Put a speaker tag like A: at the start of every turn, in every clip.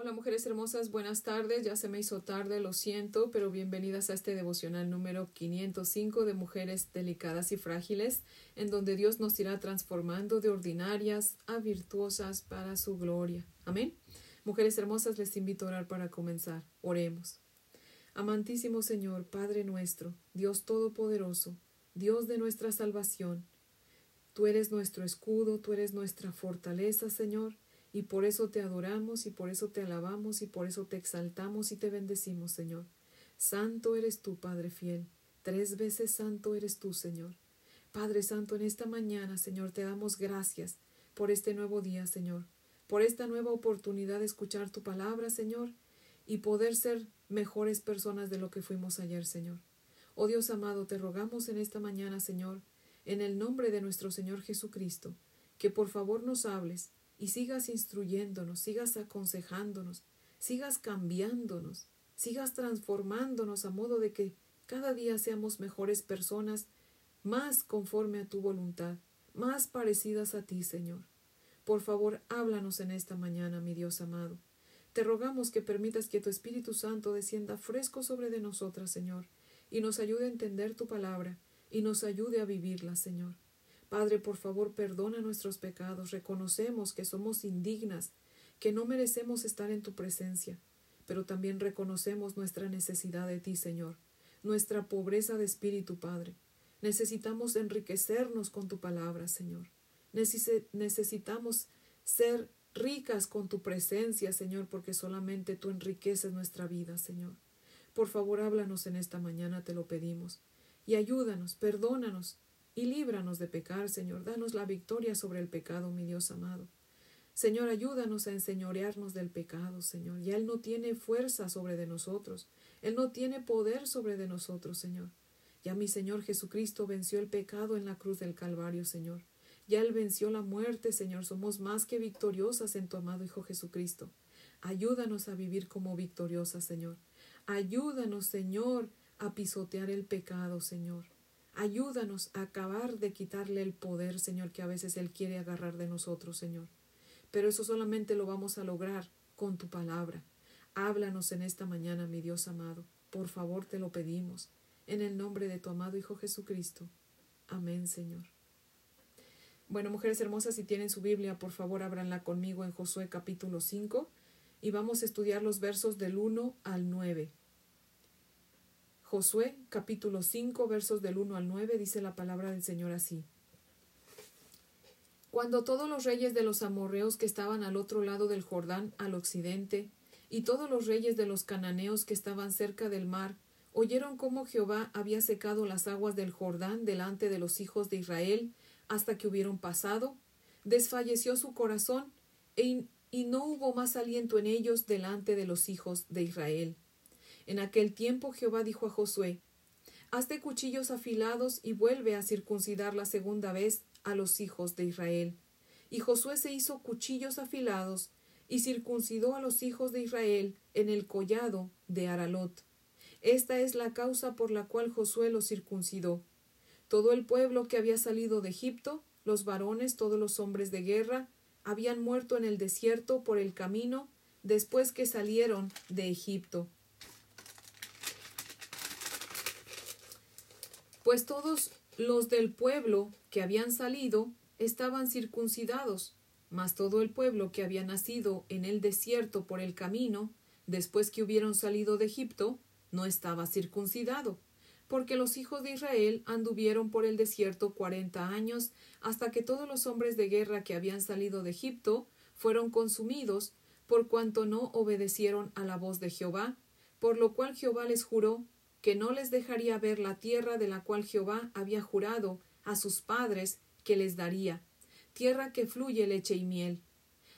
A: Hola mujeres hermosas, buenas tardes. Ya se me hizo tarde, lo siento, pero bienvenidas a este devocional número 505 de Mujeres Delicadas y Frágiles, en donde Dios nos irá transformando de ordinarias a virtuosas para su gloria. Amén. Mujeres hermosas, les invito a orar para comenzar. Oremos. Amantísimo Señor, Padre nuestro, Dios Todopoderoso, Dios de nuestra salvación, tú eres nuestro escudo, tú eres nuestra fortaleza, Señor y por eso te adoramos y por eso te alabamos y por eso te exaltamos y te bendecimos, Señor. Santo eres tú, Padre fiel. Tres veces santo eres tú, Señor. Padre Santo, en esta mañana, Señor, te damos gracias por este nuevo día, Señor, por esta nueva oportunidad de escuchar tu palabra, Señor, y poder ser mejores personas de lo que fuimos ayer, Señor. Oh Dios amado, te rogamos en esta mañana, Señor, en el nombre de nuestro Señor Jesucristo, que por favor nos hables, y sigas instruyéndonos, sigas aconsejándonos, sigas cambiándonos, sigas transformándonos a modo de que cada día seamos mejores personas, más conforme a tu voluntad, más parecidas a ti, Señor. Por favor, háblanos en esta mañana, mi Dios amado. Te rogamos que permitas que tu Espíritu Santo descienda fresco sobre de nosotras, Señor, y nos ayude a entender tu palabra, y nos ayude a vivirla, Señor. Padre, por favor, perdona nuestros pecados. Reconocemos que somos indignas, que no merecemos estar en tu presencia, pero también reconocemos nuestra necesidad de ti, Señor, nuestra pobreza de espíritu, Padre. Necesitamos enriquecernos con tu palabra, Señor. Necesitamos ser ricas con tu presencia, Señor, porque solamente tú enriqueces nuestra vida, Señor. Por favor, háblanos en esta mañana, te lo pedimos. Y ayúdanos, perdónanos, y líbranos de pecar, Señor. Danos la victoria sobre el pecado, mi Dios amado. Señor, ayúdanos a enseñorearnos del pecado, Señor. Ya Él no tiene fuerza sobre de nosotros. Él no tiene poder sobre de nosotros, Señor. Ya mi Señor Jesucristo venció el pecado en la cruz del Calvario, Señor. Ya Él venció la muerte, Señor. Somos más que victoriosas en tu amado Hijo Jesucristo. Ayúdanos a vivir como victoriosas, Señor. Ayúdanos, Señor, a pisotear el pecado, Señor. Ayúdanos a acabar de quitarle el poder, Señor, que a veces Él quiere agarrar de nosotros, Señor. Pero eso solamente lo vamos a lograr con tu palabra. Háblanos en esta mañana, mi Dios amado. Por favor, te lo pedimos. En el nombre de tu amado Hijo Jesucristo. Amén, Señor. Bueno, mujeres hermosas, si tienen su Biblia, por favor, ábranla conmigo en Josué capítulo 5 y vamos a estudiar los versos del 1 al 9. Josué capítulo 5 versos del 1 al 9 dice la palabra del Señor así. Cuando todos los reyes de los amorreos que estaban al otro lado del Jordán al occidente, y todos los reyes de los cananeos que estaban cerca del mar, oyeron cómo Jehová había secado las aguas del Jordán delante de los hijos de Israel hasta que hubieron pasado, desfalleció su corazón e y no hubo más aliento en ellos delante de los hijos de Israel. En aquel tiempo Jehová dijo a Josué, Hazte cuchillos afilados y vuelve a circuncidar la segunda vez a los hijos de Israel. Y Josué se hizo cuchillos afilados y circuncidó a los hijos de Israel en el collado de Aralot. Esta es la causa por la cual Josué los circuncidó. Todo el pueblo que había salido de Egipto, los varones, todos los hombres de guerra, habían muerto en el desierto por el camino después que salieron de Egipto. Pues todos los del pueblo que habían salido estaban circuncidados, mas todo el pueblo que había nacido en el desierto por el camino, después que hubieron salido de Egipto, no estaba circuncidado, porque los hijos de Israel anduvieron por el desierto cuarenta años, hasta que todos los hombres de guerra que habían salido de Egipto fueron consumidos, por cuanto no obedecieron a la voz de Jehová, por lo cual Jehová les juró que no les dejaría ver la tierra de la cual Jehová había jurado a sus padres que les daría, tierra que fluye leche y miel.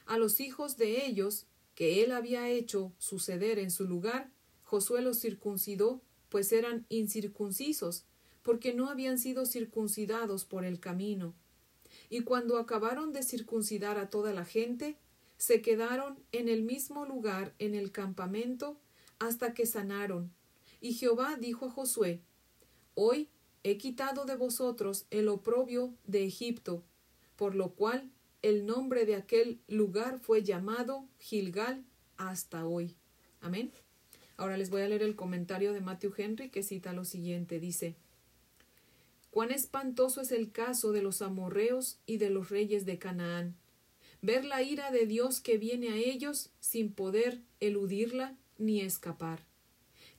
A: A los hijos de ellos, que él había hecho suceder en su lugar, Josué los circuncidó, pues eran incircuncisos, porque no habían sido circuncidados por el camino. Y cuando acabaron de circuncidar a toda la gente, se quedaron en el mismo lugar en el campamento hasta que sanaron, y Jehová dijo a Josué, Hoy he quitado de vosotros el oprobio de Egipto, por lo cual el nombre de aquel lugar fue llamado Gilgal hasta hoy. Amén. Ahora les voy a leer el comentario de Matthew Henry que cita lo siguiente. Dice, Cuán espantoso es el caso de los amorreos y de los reyes de Canaán. Ver la ira de Dios que viene a ellos sin poder eludirla ni escapar.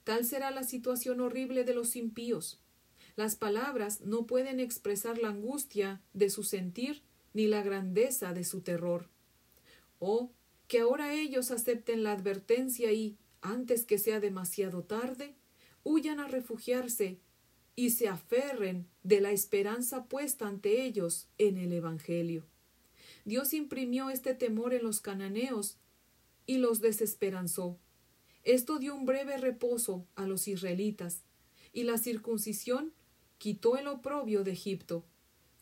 A: Tal será la situación horrible de los impíos. Las palabras no pueden expresar la angustia de su sentir ni la grandeza de su terror. Oh, que ahora ellos acepten la advertencia y, antes que sea demasiado tarde, huyan a refugiarse y se aferren de la esperanza puesta ante ellos en el Evangelio. Dios imprimió este temor en los cananeos y los desesperanzó. Esto dio un breve reposo a los israelitas, y la circuncisión quitó el oprobio de Egipto.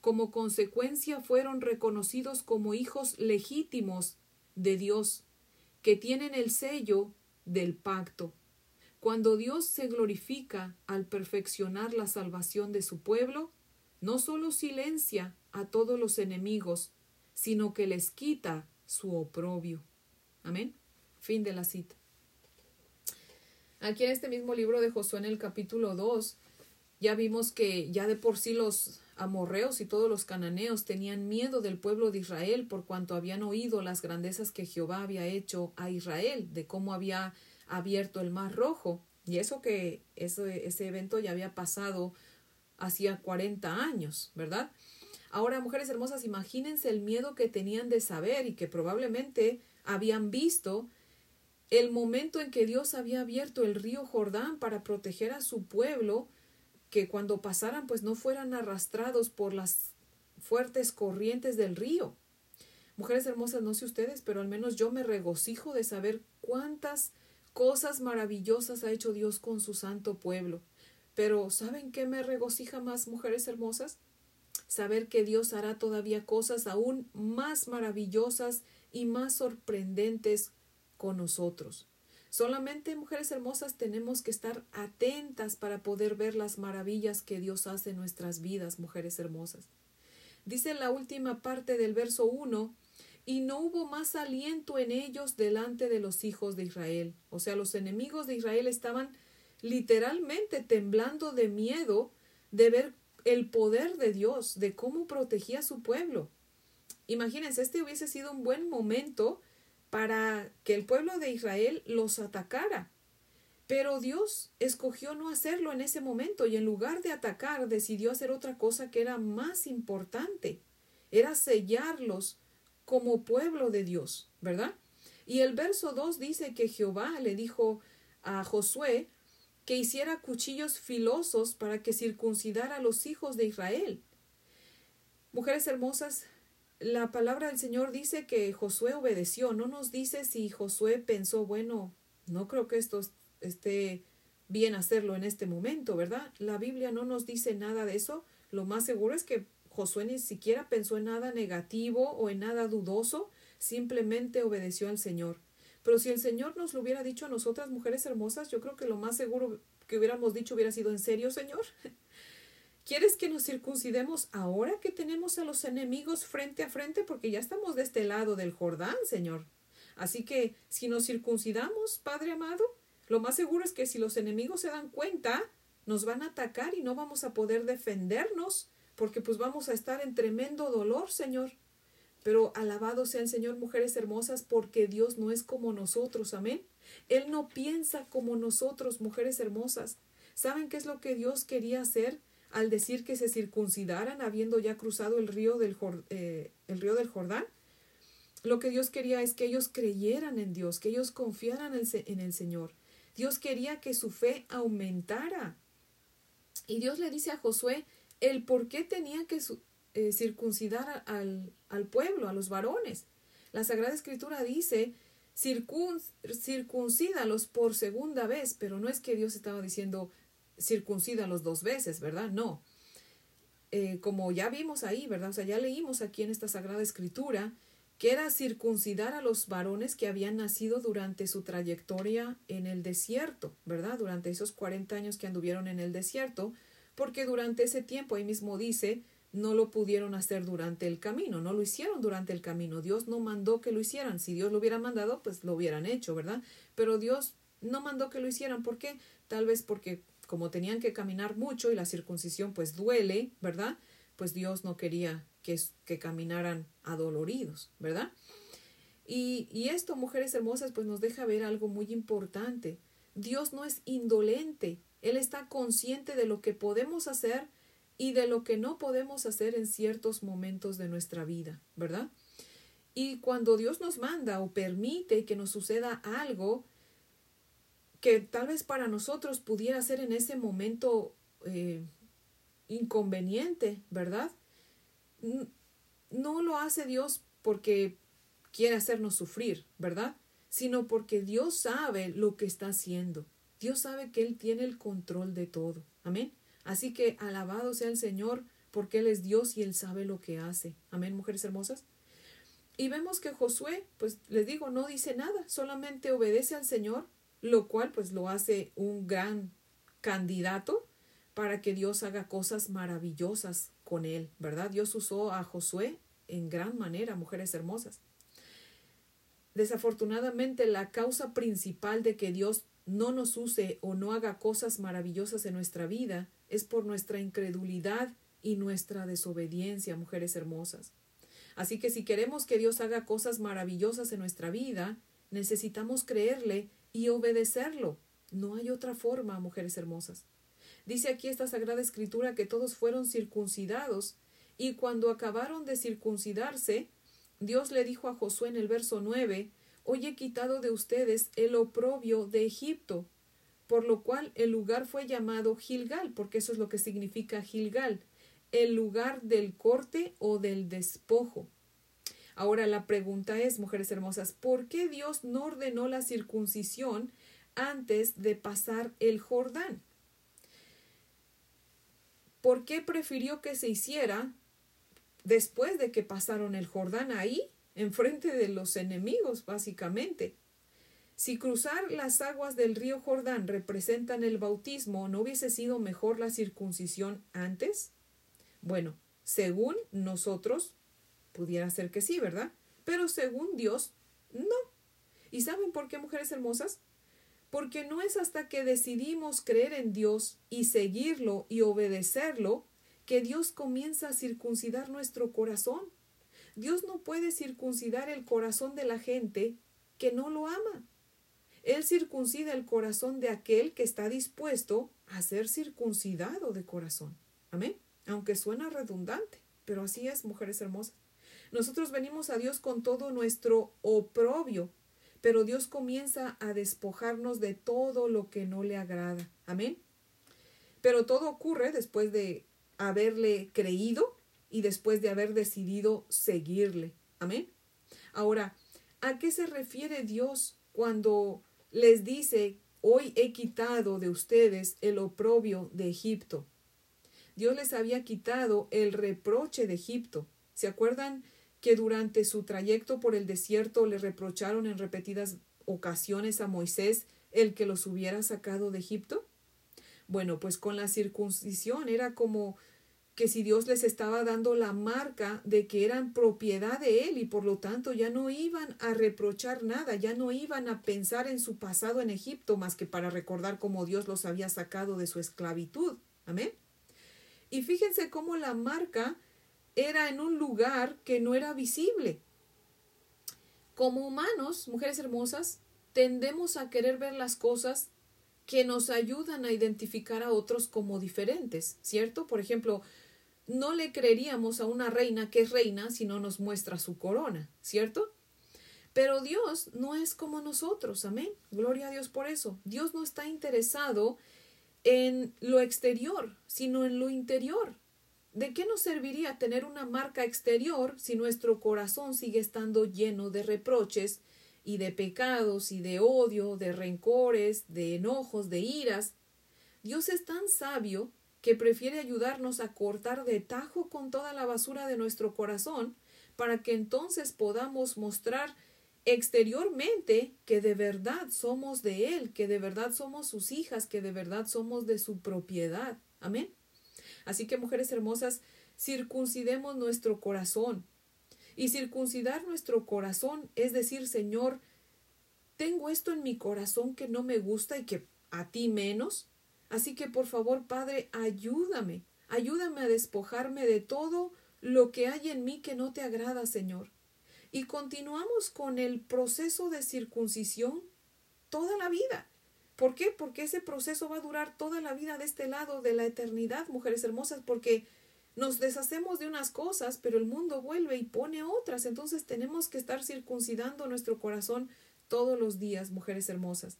A: Como consecuencia fueron reconocidos como hijos legítimos de Dios, que tienen el sello del pacto. Cuando Dios se glorifica al perfeccionar la salvación de su pueblo, no solo silencia a todos los enemigos, sino que les quita su oprobio. Amén. Fin de la cita. Aquí en este mismo libro de Josué en el capítulo 2, ya vimos que ya de por sí los amorreos y todos los cananeos tenían miedo del pueblo de Israel por cuanto habían oído las grandezas que Jehová había hecho a Israel, de cómo había abierto el mar rojo. Y eso que ese, ese evento ya había pasado hacía 40 años, ¿verdad? Ahora, mujeres hermosas, imagínense el miedo que tenían de saber y que probablemente habían visto el momento en que Dios había abierto el río Jordán para proteger a su pueblo, que cuando pasaran pues no fueran arrastrados por las fuertes corrientes del río. Mujeres hermosas, no sé ustedes, pero al menos yo me regocijo de saber cuántas cosas maravillosas ha hecho Dios con su santo pueblo. Pero ¿saben qué me regocija más, mujeres hermosas? Saber que Dios hará todavía cosas aún más maravillosas y más sorprendentes con nosotros. Solamente, mujeres hermosas, tenemos que estar atentas para poder ver las maravillas que Dios hace en nuestras vidas, mujeres hermosas. Dice la última parte del verso 1, y no hubo más aliento en ellos delante de los hijos de Israel. O sea, los enemigos de Israel estaban literalmente temblando de miedo de ver el poder de Dios, de cómo protegía a su pueblo. Imagínense, este hubiese sido un buen momento para que el pueblo de Israel los atacara. Pero Dios escogió no hacerlo en ese momento y en lugar de atacar decidió hacer otra cosa que era más importante. Era sellarlos como pueblo de Dios, ¿verdad? Y el verso 2 dice que Jehová le dijo a Josué que hiciera cuchillos filosos para que circuncidara a los hijos de Israel. Mujeres hermosas, la palabra del Señor dice que Josué obedeció, no nos dice si Josué pensó, bueno, no creo que esto esté bien hacerlo en este momento, ¿verdad? La Biblia no nos dice nada de eso. Lo más seguro es que Josué ni siquiera pensó en nada negativo o en nada dudoso, simplemente obedeció al Señor. Pero si el Señor nos lo hubiera dicho a nosotras, mujeres hermosas, yo creo que lo más seguro que hubiéramos dicho hubiera sido, ¿en serio, Señor? ¿Quieres que nos circuncidemos ahora que tenemos a los enemigos frente a frente? Porque ya estamos de este lado del Jordán, Señor. Así que si nos circuncidamos, Padre amado, lo más seguro es que si los enemigos se dan cuenta, nos van a atacar y no vamos a poder defendernos, porque pues vamos a estar en tremendo dolor, Señor. Pero alabado sea el Señor, mujeres hermosas, porque Dios no es como nosotros, amén. Él no piensa como nosotros, mujeres hermosas. ¿Saben qué es lo que Dios quería hacer al decir que se circuncidaran habiendo ya cruzado el río del, eh, el río del Jordán? Lo que Dios quería es que ellos creyeran en Dios, que ellos confiaran en el Señor. Dios quería que su fe aumentara. Y Dios le dice a Josué el por qué tenía que eh, circuncidar al, al, pueblo, a los varones. La Sagrada Escritura dice, circuncídalos por segunda vez, pero no es que Dios estaba diciendo circuncídalos dos veces, ¿verdad? No. Eh, como ya vimos ahí, ¿verdad? O sea, ya leímos aquí en esta Sagrada Escritura que era circuncidar a los varones que habían nacido durante su trayectoria en el desierto, ¿verdad? Durante esos 40 años que anduvieron en el desierto, porque durante ese tiempo, ahí mismo dice, no lo pudieron hacer durante el camino, no lo hicieron durante el camino. Dios no mandó que lo hicieran. Si Dios lo hubiera mandado, pues lo hubieran hecho, ¿verdad? Pero Dios no mandó que lo hicieran. ¿Por qué? Tal vez porque como tenían que caminar mucho y la circuncisión pues duele, ¿verdad? Pues Dios no quería que, que caminaran adoloridos, ¿verdad? Y, y esto, mujeres hermosas, pues nos deja ver algo muy importante. Dios no es indolente, Él está consciente de lo que podemos hacer y de lo que no podemos hacer en ciertos momentos de nuestra vida, ¿verdad? Y cuando Dios nos manda o permite que nos suceda algo que tal vez para nosotros pudiera ser en ese momento eh, inconveniente, ¿verdad? No lo hace Dios porque quiere hacernos sufrir, ¿verdad? Sino porque Dios sabe lo que está haciendo. Dios sabe que Él tiene el control de todo. Amén. Así que alabado sea el Señor porque Él es Dios y Él sabe lo que hace. Amén, mujeres hermosas. Y vemos que Josué, pues les digo, no dice nada, solamente obedece al Señor, lo cual pues lo hace un gran candidato para que Dios haga cosas maravillosas con él, ¿verdad? Dios usó a Josué en gran manera, mujeres hermosas. Desafortunadamente, la causa principal de que Dios no nos use o no haga cosas maravillosas en nuestra vida es por nuestra incredulidad y nuestra desobediencia, mujeres hermosas. Así que si queremos que Dios haga cosas maravillosas en nuestra vida, necesitamos creerle y obedecerlo. No hay otra forma, mujeres hermosas. Dice aquí esta Sagrada Escritura que todos fueron circuncidados y cuando acabaron de circuncidarse, Dios le dijo a Josué en el verso 9, Hoy he quitado de ustedes el oprobio de Egipto, por lo cual el lugar fue llamado Gilgal, porque eso es lo que significa Gilgal, el lugar del corte o del despojo. Ahora la pregunta es, mujeres hermosas, ¿por qué Dios no ordenó la circuncisión antes de pasar el Jordán? ¿Por qué prefirió que se hiciera después de que pasaron el Jordán ahí, enfrente de los enemigos, básicamente? Si cruzar las aguas del río Jordán representan el bautismo, ¿no hubiese sido mejor la circuncisión antes? Bueno, según nosotros, pudiera ser que sí, ¿verdad? Pero según Dios, no. ¿Y saben por qué, mujeres hermosas? Porque no es hasta que decidimos creer en Dios y seguirlo y obedecerlo que Dios comienza a circuncidar nuestro corazón. Dios no puede circuncidar el corazón de la gente que no lo ama. Él circuncida el corazón de aquel que está dispuesto a ser circuncidado de corazón. Amén. Aunque suena redundante, pero así es, mujeres hermosas. Nosotros venimos a Dios con todo nuestro oprobio, pero Dios comienza a despojarnos de todo lo que no le agrada. Amén. Pero todo ocurre después de haberle creído y después de haber decidido seguirle. Amén. Ahora, ¿a qué se refiere Dios cuando les dice, hoy he quitado de ustedes el oprobio de Egipto. Dios les había quitado el reproche de Egipto. ¿Se acuerdan que durante su trayecto por el desierto le reprocharon en repetidas ocasiones a Moisés el que los hubiera sacado de Egipto? Bueno, pues con la circuncisión era como que si Dios les estaba dando la marca de que eran propiedad de Él y por lo tanto ya no iban a reprochar nada, ya no iban a pensar en su pasado en Egipto más que para recordar cómo Dios los había sacado de su esclavitud. Amén. Y fíjense cómo la marca era en un lugar que no era visible. Como humanos, mujeres hermosas, tendemos a querer ver las cosas que nos ayudan a identificar a otros como diferentes, ¿cierto? Por ejemplo, no le creeríamos a una reina que es reina si no nos muestra su corona, ¿cierto? Pero Dios no es como nosotros, amén. Gloria a Dios por eso. Dios no está interesado en lo exterior, sino en lo interior. ¿De qué nos serviría tener una marca exterior si nuestro corazón sigue estando lleno de reproches y de pecados y de odio, de rencores, de enojos, de iras? Dios es tan sabio que prefiere ayudarnos a cortar de tajo con toda la basura de nuestro corazón, para que entonces podamos mostrar exteriormente que de verdad somos de Él, que de verdad somos sus hijas, que de verdad somos de su propiedad. Amén. Así que, mujeres hermosas, circuncidemos nuestro corazón. Y circuncidar nuestro corazón es decir, Señor, tengo esto en mi corazón que no me gusta y que a ti menos. Así que por favor, Padre, ayúdame, ayúdame a despojarme de todo lo que hay en mí que no te agrada, Señor. Y continuamos con el proceso de circuncisión toda la vida. ¿Por qué? Porque ese proceso va a durar toda la vida de este lado de la eternidad, mujeres hermosas, porque nos deshacemos de unas cosas, pero el mundo vuelve y pone otras. Entonces tenemos que estar circuncidando nuestro corazón todos los días, mujeres hermosas.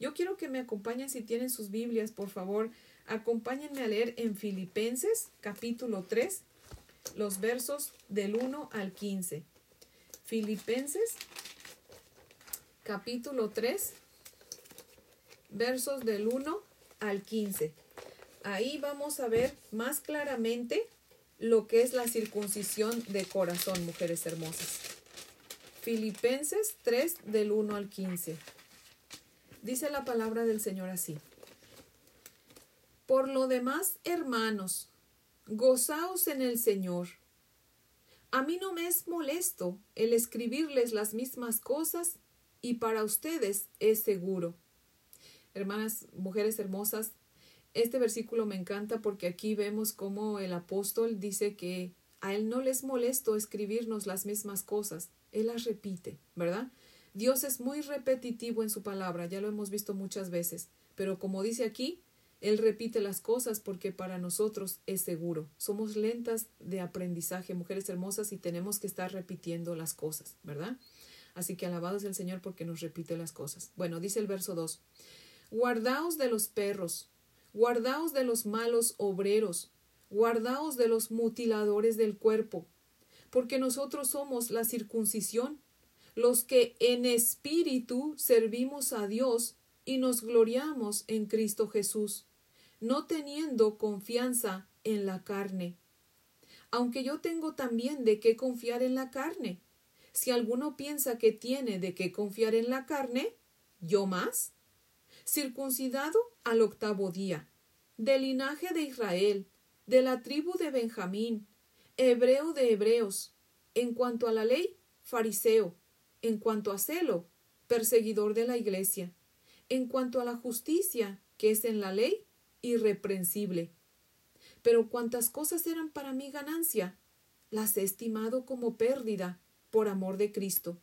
A: Yo quiero que me acompañen si tienen sus Biblias, por favor, acompáñenme a leer en Filipenses capítulo 3, los versos del 1 al 15. Filipenses capítulo 3, versos del 1 al 15. Ahí vamos a ver más claramente lo que es la circuncisión de corazón, mujeres hermosas. Filipenses 3 del 1 al 15. Dice la palabra del Señor así. Por lo demás, hermanos, gozaos en el Señor. A mí no me es molesto el escribirles las mismas cosas y para ustedes es seguro. Hermanas, mujeres hermosas, este versículo me encanta porque aquí vemos cómo el apóstol dice que a él no les molesto escribirnos las mismas cosas, él las repite, ¿verdad? Dios es muy repetitivo en su palabra, ya lo hemos visto muchas veces, pero como dice aquí, Él repite las cosas porque para nosotros es seguro. Somos lentas de aprendizaje, mujeres hermosas, y tenemos que estar repitiendo las cosas, ¿verdad? Así que alabados el Señor porque nos repite las cosas. Bueno, dice el verso 2. Guardaos de los perros, guardaos de los malos obreros, guardaos de los mutiladores del cuerpo, porque nosotros somos la circuncisión los que en espíritu servimos a Dios y nos gloriamos en Cristo Jesús, no teniendo confianza en la carne. Aunque yo tengo también de qué confiar en la carne. Si alguno piensa que tiene de qué confiar en la carne, yo más. Circuncidado al octavo día, del linaje de Israel, de la tribu de Benjamín, hebreo de hebreos, en cuanto a la ley, fariseo, en cuanto a celo, perseguidor de la Iglesia. En cuanto a la justicia, que es en la ley, irreprensible. Pero cuantas cosas eran para mí ganancia, las he estimado como pérdida por amor de Cristo.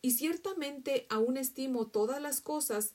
A: Y ciertamente aún estimo todas las cosas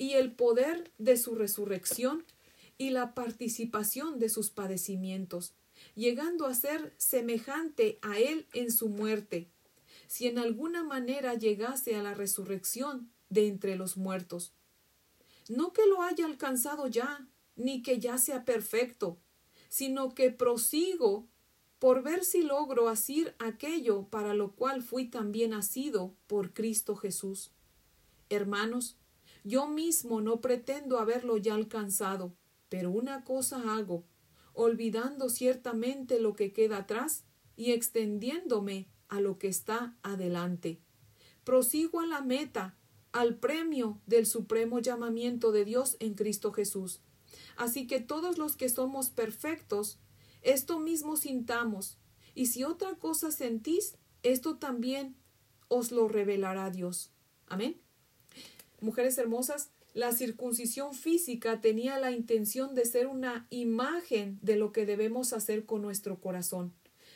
A: y el poder de su resurrección y la participación de sus padecimientos, llegando a ser semejante a Él en su muerte, si en alguna manera llegase a la resurrección de entre los muertos. No que lo haya alcanzado ya, ni que ya sea perfecto, sino que prosigo por ver si logro asir aquello para lo cual fui también asido por Cristo Jesús. Hermanos, yo mismo no pretendo haberlo ya alcanzado, pero una cosa hago, olvidando ciertamente lo que queda atrás y extendiéndome a lo que está adelante. Prosigo a la meta al premio del supremo llamamiento de Dios en Cristo Jesús. Así que todos los que somos perfectos, esto mismo sintamos, y si otra cosa sentís, esto también os lo revelará Dios. Amén. Mujeres hermosas, la circuncisión física tenía la intención de ser una imagen de lo que debemos hacer con nuestro corazón.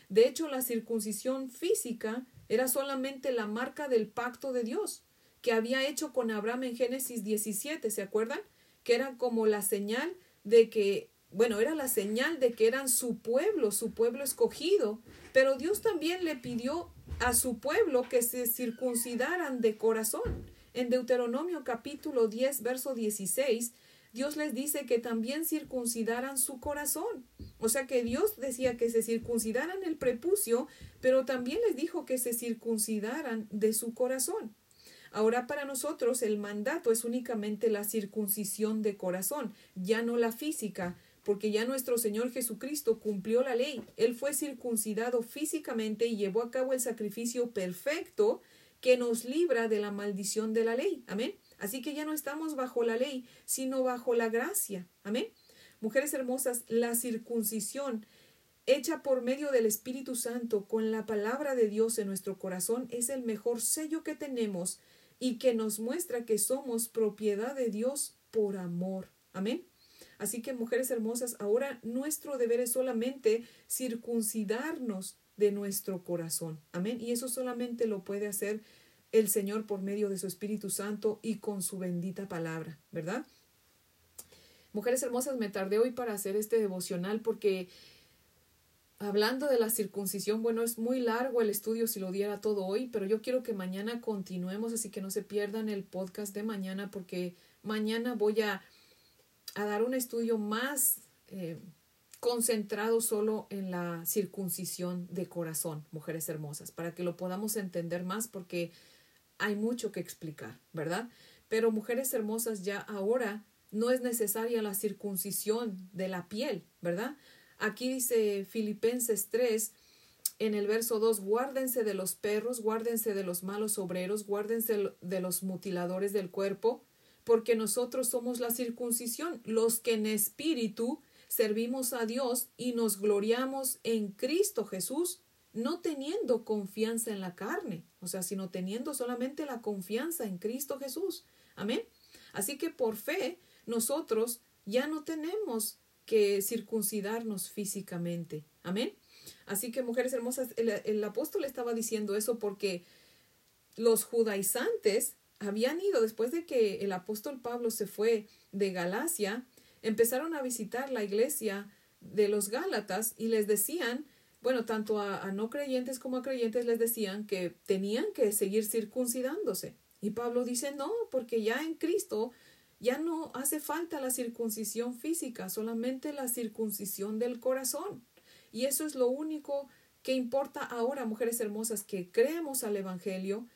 A: De hecho, la circuncisión física era solamente la marca del pacto de Dios que había hecho con Abraham en Génesis 17, ¿se acuerdan? Que era como la señal de que, bueno, era la señal de que eran su pueblo, su pueblo escogido, pero Dios también le pidió a su pueblo que se circuncidaran de corazón. En Deuteronomio capítulo 10, verso 16, Dios les dice que también circuncidaran su corazón. O sea que Dios decía que se circuncidaran el prepucio, pero también les dijo que se circuncidaran de su corazón. Ahora para nosotros el mandato es únicamente la circuncisión de corazón, ya no la física, porque ya nuestro Señor Jesucristo cumplió la ley. Él fue circuncidado físicamente y llevó a cabo el sacrificio perfecto que nos libra de la maldición de la ley. Amén. Así que ya no estamos bajo la ley, sino bajo la gracia. Amén. Mujeres hermosas, la circuncisión hecha por medio del Espíritu Santo con la palabra de Dios en nuestro corazón es el mejor sello que tenemos y que nos muestra que somos propiedad de Dios por amor. Amén. Así que, mujeres hermosas, ahora nuestro deber es solamente circuncidarnos de nuestro corazón. Amén. Y eso solamente lo puede hacer el Señor por medio de su Espíritu Santo y con su bendita palabra, ¿verdad? Mujeres hermosas, me tardé hoy para hacer este devocional porque hablando de la circuncisión, bueno, es muy largo el estudio si lo diera todo hoy, pero yo quiero que mañana continuemos, así que no se pierdan el podcast de mañana porque mañana voy a a dar un estudio más eh, concentrado solo en la circuncisión de corazón, mujeres hermosas, para que lo podamos entender más porque hay mucho que explicar, ¿verdad? Pero mujeres hermosas, ya ahora no es necesaria la circuncisión de la piel, ¿verdad? Aquí dice Filipenses 3, en el verso 2, guárdense de los perros, guárdense de los malos obreros, guárdense de los mutiladores del cuerpo, porque nosotros somos la circuncisión, los que en espíritu servimos a Dios y nos gloriamos en Cristo Jesús, no teniendo confianza en la carne, o sea, sino teniendo solamente la confianza en Cristo Jesús. Amén. Así que por fe nosotros ya no tenemos que circuncidarnos físicamente. Amén. Así que, mujeres hermosas, el, apóstol estaba diciendo eso porque los judaizantes habían ido después de que el apóstol Pablo se fue de Galacia, empezaron a visitar la iglesia de los Gálatas y les decían, bueno, tanto a, no creyentes como a creyentes les decían que tenían que seguir circuncidándose. Y Pablo dice, no, porque ya en Cristo ya no hace falta la circuncisión física, solamente la circuncisión del corazón. Y eso es lo único que importa ahora, mujeres hermosas, que creemos al Evangelio,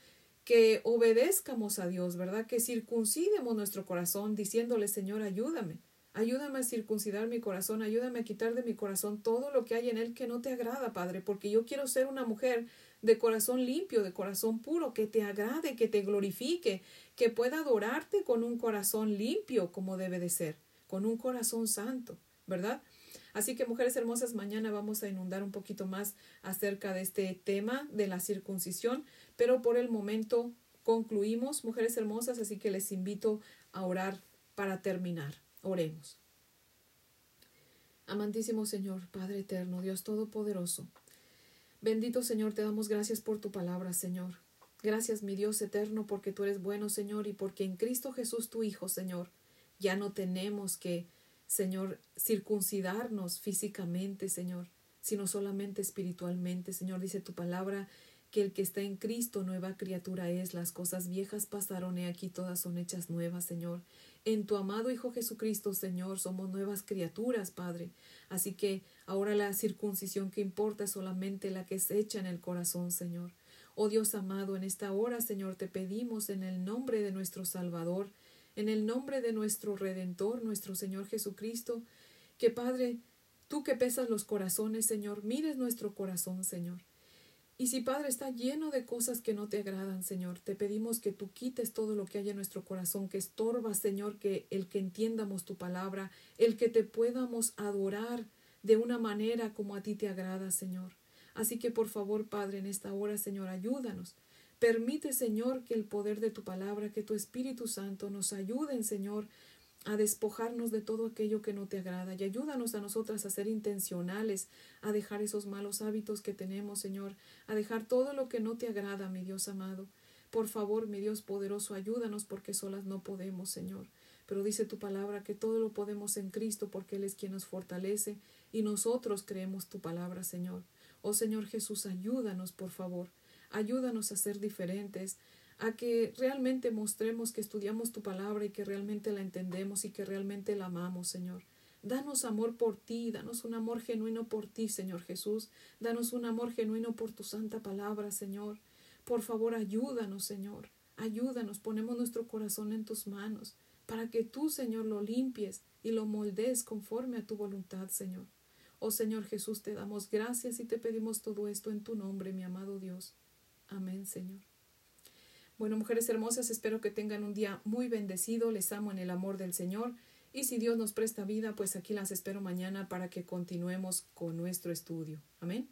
A: que obedezcamos a Dios, ¿verdad? Que circuncidemos nuestro corazón diciéndole, Señor, ayúdame. Ayúdame a circuncidar mi corazón, ayúdame a quitar de mi corazón todo lo que hay en él que no te agrada, Padre, porque yo quiero ser una mujer de corazón limpio, de corazón puro, que te agrade, que te glorifique, que pueda adorarte con un corazón limpio como debe de ser, con un corazón santo, ¿verdad? Así que, mujeres hermosas, mañana vamos a inundar un poquito más acerca de este tema de la circuncisión, pero por el momento concluimos, mujeres hermosas, así que les invito a orar para terminar. Oremos. Amantísimo Señor, Padre eterno, Dios Todopoderoso. Bendito Señor, te damos gracias por tu palabra, Señor. Gracias, mi Dios eterno, porque tú eres bueno, Señor, y porque en Cristo Jesús, tu Hijo, Señor, ya no tenemos que, Señor, circuncidarnos físicamente, Señor, sino solamente espiritualmente. Señor, dice tu palabra que el que está en Cristo nueva criatura es, las cosas viejas pasaron y aquí todas son hechas nuevas, Señor. En tu amado Hijo Jesucristo, Señor, somos nuevas criaturas, Padre. Así que ahora la circuncisión que importa es solamente la que es hecha en el corazón, Señor. Oh Dios amado, en esta hora, Señor, te pedimos en el nombre de nuestro Salvador, en el nombre de nuestro Redentor, nuestro Señor Jesucristo, que Padre, tú que pesas los corazones, Señor, mires nuestro corazón, Señor. Y si Padre está lleno de cosas que no te agradan, Señor, te pedimos que tú quites todo lo que hay en nuestro corazón, que estorba, Señor, que el que entiendamos tu palabra, el que te podamos adorar de una manera como a ti te agrada, Señor. Así que por favor, Padre, en esta hora, Señor, ayúdanos. Permite, Señor, que el poder de tu palabra, que tu Espíritu Santo nos ayuden, Señor, a despojarnos de todo aquello que no te agrada y ayúdanos a nosotras a ser intencionales, a dejar esos malos hábitos que tenemos, Señor, a dejar todo lo que no te agrada, mi Dios amado. Por favor, mi Dios poderoso, ayúdanos porque solas no podemos, Señor. Pero dice tu palabra que todo lo podemos en Cristo porque Él es quien nos fortalece y nosotros creemos tu palabra, Señor. Oh Señor Jesús, ayúdanos, por favor. Ayúdanos a ser diferentes. A que realmente mostremos que estudiamos tu palabra y que realmente la entendemos y que realmente la amamos, Señor. Danos amor por ti, danos un amor genuino por ti, Señor Jesús. Danos un amor genuino por tu santa palabra, Señor. Por favor, ayúdanos, Señor. Ayúdanos, ponemos nuestro corazón en tus manos, para que tú, Señor, lo limpies y lo moldees conforme a tu voluntad, Señor. Oh Señor Jesús, te damos gracias y te pedimos todo esto en tu nombre, mi amado Dios. Amén, Señor. Bueno, mujeres hermosas, espero que tengan un día muy bendecido. Les amo en el amor del Señor. Y si Dios nos presta vida, pues aquí las espero mañana para que continuemos con nuestro estudio. Amén.